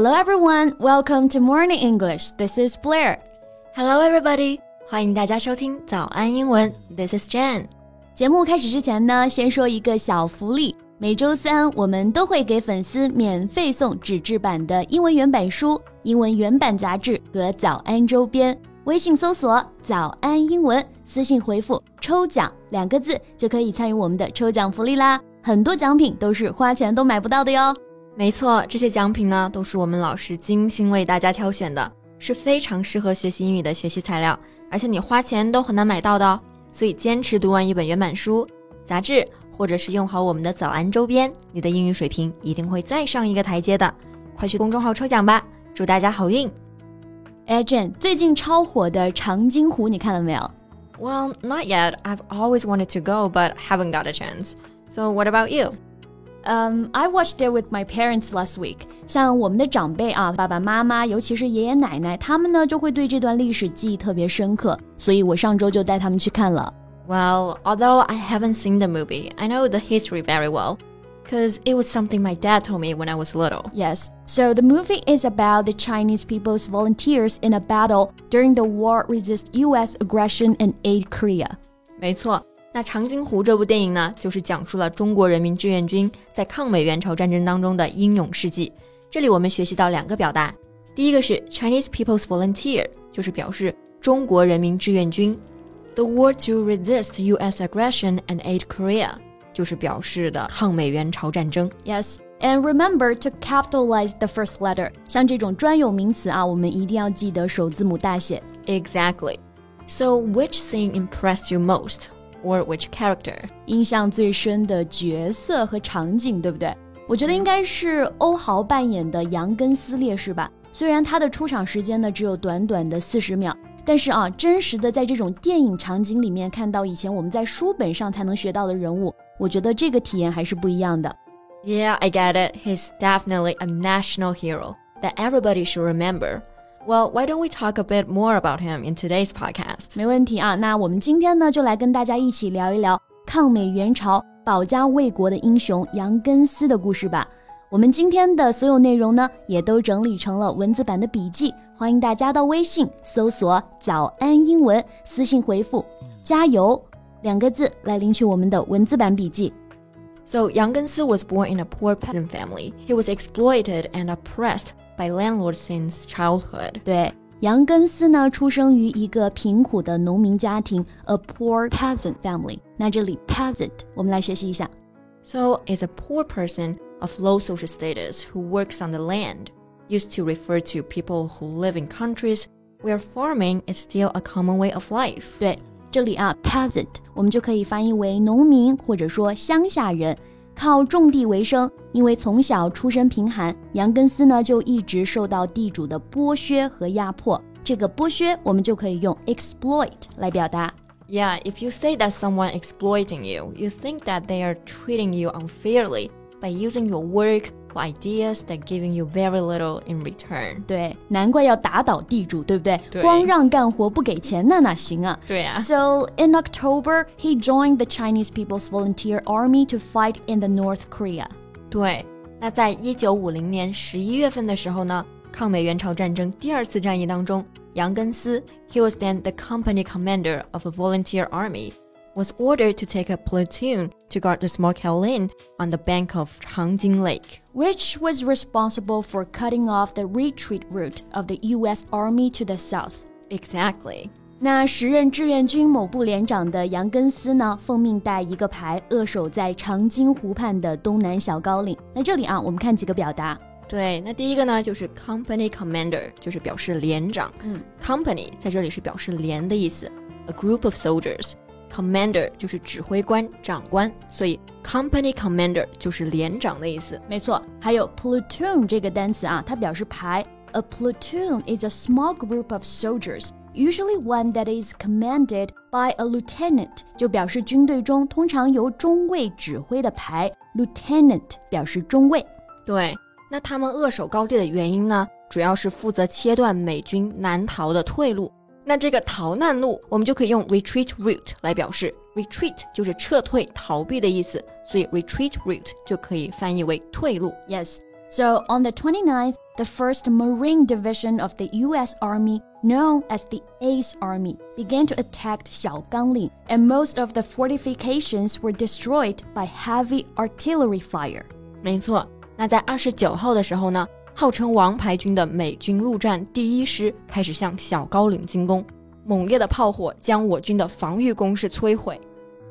Hello everyone, welcome to Morning English. This is Blair. Hello everybody，欢迎大家收听早安英文。This is Jane.。节目开始之前呢，先说一个小福利。每周三我们都会给粉丝免费送纸质版的英文原版书、英文原版杂志和早安周边。微信搜索“早安英文”，私信回复“抽奖”两个字就可以参与我们的抽奖福利啦。很多奖品都是花钱都买不到的哟。没错，这些奖品呢都是我们老师精心为大家挑选的，是非常适合学习英语的学习材料，而且你花钱都很难买到的哦。所以坚持读完一本原版书、杂志。或者是用好我们的早安周边，你的英语水平一定会再上一个台阶的。快去公众号抽奖吧，祝大家好运！哎，Jane，最近超火的长津湖你看了没有？Well, not yet. I've always wanted to go, but haven't got a chance. So, what about you? Um, I watched it with my parents last week. 像我们的长辈啊，爸爸妈妈，尤其是爷爷奶奶，他们呢就会对这段历史记忆特别深刻，所以我上周就带他们去看了。Well, although I haven't seen the movie, I know the history very well. Because it was something my dad told me when I was little. Yes. So the movie is about the Chinese People's Volunteers in a battle during the war resist U.S. aggression and aid Korea. 没错， 那《长津湖》这部电影呢，就是讲述了中国人民志愿军在抗美援朝战争当中的英勇事迹。这里我们学习到两个表达，第一个是 Chinese People's Volunteer，就是表示中国人民志愿军。the war to resist U.S. aggression and aid Korea，就是表示的抗美援朝战争。Yes. And remember to capitalize the first letter. 像这种专有名词啊，我们一定要记得首字母大写。Exactly. So, which scene impressed you most, or which character? 印象最深的角色和场景，对不对？我觉得应该是欧豪扮演的杨根思烈士吧。虽然他的出场时间呢只有短短的四十秒，但是啊，真实的在这种电影场景里面看到以前我们在书本上才能学到的人物，我觉得这个体验还是不一样的。Yeah, I get it. He's definitely a national hero that everybody should remember. Well, why don't we talk a bit more about him in today's podcast? 没问题啊，那我们今天呢就来跟大家一起聊一聊抗美援朝、保家卫国的英雄杨根思的故事吧。我们今天的所有内容呢，也都整理成了文字版的笔记，欢迎大家到微信搜索“早安英文”，私信回复“加油”两个字来领取我们的文字版笔记。So Yang Gensi was born in a poor peasant family. He was exploited and oppressed by landlords since childhood. 对，杨根思呢，出生于一个贫苦的农民家庭，a poor peasant family。那这里 peasant，我们来学习一下。So is a poor person of low social status who works on the land, used to refer to people who live in countries where farming is still a common way of life. 对，这里啊，peasant 我们就可以翻译为农民或者说乡下人， 靠种地为生。因为从小出身贫寒，杨根思呢就一直受到地主的剥削和压迫。这个剥削我们就可以用 exploit 来表达。Yeah, if you say that someone exploiting you, you think that they are treating you unfairly by using your work or ideas that giving you very little in return. 对，难怪要打倒地主，对不对？对光让干活不给钱，那哪行啊？对啊。So in October, he joined the Chinese People's Volunteer Army to fight in the North Korea. 对，那在一九五零年十一月份的时候呢，抗美援朝战争第二次战役当中，杨根思，he was then the company commander of a volunteer army was ordered to take a platoon to guard the small Kowloon on the bank of Changjin Lake, which was responsible for cutting off the retreat route of the U.S. Army to the south. Exactly. 那时任志愿军某部连长的杨根思呢，奉命带一个排扼守在长津湖畔的东南小高岭。那这里啊，我们看几个表达。对，那第一个呢，就是 company commander，就是表示连长。嗯，company 在这里是表示连的意思。A group of soldiers Commander 就是指挥官、长官，所以 Company Commander 就是连长的意思。没错，还有 platoon 这个单词啊，它表示排。A platoon is a small group of soldiers, usually one that is commanded by a lieutenant，就表示军队中通常由中尉指挥的排。Lieutenant 表示中尉。对，那他们扼守高地的原因呢，主要是负责切断美军南逃的退路。那这个逃难路，我们就可以用 retreat route 来表示。retreat 就是撤退、逃避的意思，所以 retreat route 就可以翻译为退路。Yes. So on the 29th, the 1st Marine Division of the US Army, known as the Ace Army, began to attack Xiaoganling, and most of the fortifications were destroyed by heavy artillery fire. 没错，那在二十九号的时候呢， 号称王牌军的美军陆战第一师开始向小高岭进攻，猛烈的炮火将我军的防御工事摧毁。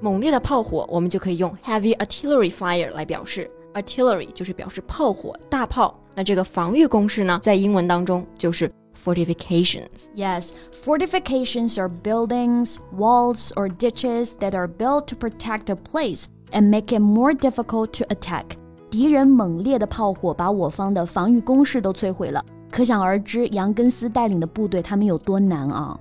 猛烈的炮火，我们就可以用 heavy artillery fire 来表示。artillery 就是表示炮火、大炮。那这个防御工事呢，在英文当中就是 fortifications. Yes, fortifications are buildings, walls, or ditches that are built to protect a place and make it more difficult to attack. 敌人猛烈的炮火把我方的防御工事都摧毁了，可想而知杨根思带领的部队他们有多难啊！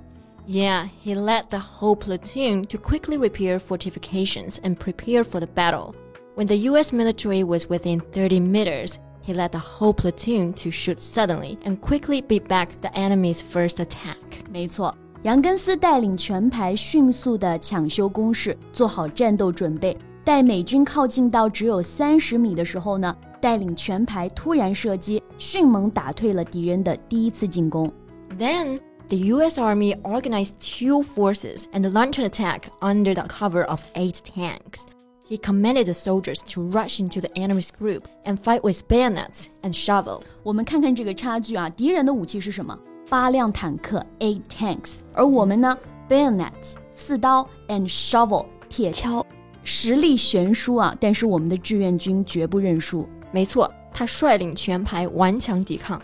Yeah, he led the whole platoon to quickly repair fortifications and prepare for the battle. When the US military was within 30 meters, he led the whole platoon to shoot suddenly and quickly beat back the enemy's first attack. 没错，杨根思带领全排迅速的抢修工事，做好战斗准备。 待美军靠近到只有三十米的时候呢，带领全排突然射击，迅猛打退了敌人的第一次进攻。Then the US Army organized two forces and launched an attack under the cover of eight tanks. He commanded the soldiers to rush into the enemy's group and fight with bayonets and shovel. 我们看看这个差距啊，敌人的武器是什么？八辆坦克 （eight tanks），而我们呢，bayonets 刺刀 and shovel 铁锹， 实力悬殊啊！但是我们的志愿军绝不认输。没错，他率领全排顽强抵抗。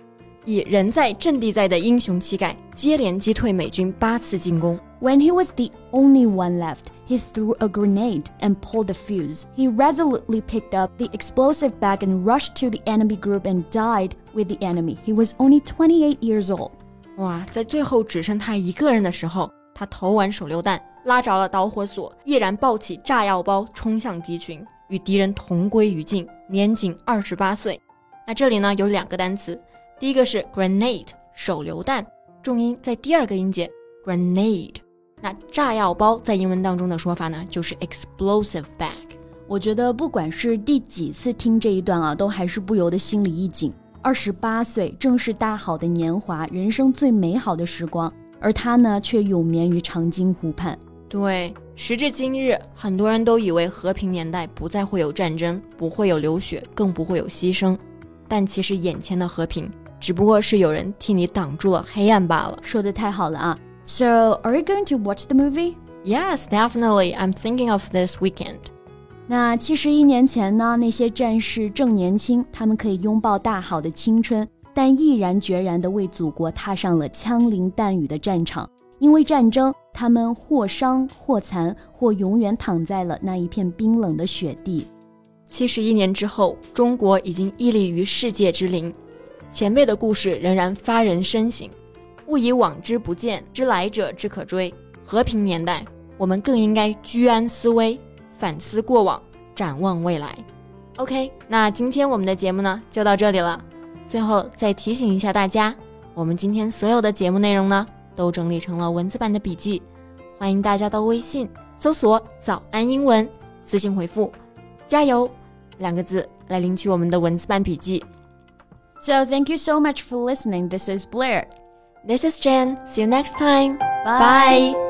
以人在阵地在的英雄气概，接连击退美军八次进攻。When he was the only one left, he threw a grenade and pulled the fuse. He resolutely picked up the explosive bag and rushed to the enemy group and died with the enemy. He was only 28 years old. 哇，在最后只剩他一个人的时候，他投完手榴弹，拉着了导火索，毅然抱起炸药包冲向敌群，与敌人同归于尽，年仅二十八岁。那这里呢有两个单词。第一个是 grenade 手榴弹，重音在第二个音节 grenade。那炸药包在英文当中的说法呢，就是 explosive bag。我觉得不管是第几次听这一段啊，都还是不由得心里一紧。二十八岁正是大好的年华，人生最美好的时光，而他呢，却永眠于长津湖畔。对，时至今日，很多人都以为和平年代不再会有战争，不会有流血，更不会有牺牲。但其实眼前的和平。只不过是有人替你挡住了黑暗罢了。说的太好了啊！So, are you going to watch the movie? Yes, definitely. I'm thinking of this weekend. 那七十一年前呢？那些战士正年轻，他们可以拥抱大好的青春，但毅然决然地为祖国踏上了枪林弹雨的战场。因为战争，他们或伤或残，或永远躺在了那一片冰冷的雪地。七十一年之后，中国已经屹立于世界之林。前辈的故事仍然发人深省，勿以往之不谏，知来者之可追。和平年代，我们更应该居安思危，反思过往，展望未来。OK，那今天我们的节目呢就到这里了。最后再提醒一下大家，我们今天所有的节目内容呢都整理成了文字版的笔记，欢迎大家到微信搜索“早安英文”，私信回复“加油”两个字来领取我们的文字版笔记。So thank you so much for listening. This is Blair. This is Jen. See you next time. Bye. Bye.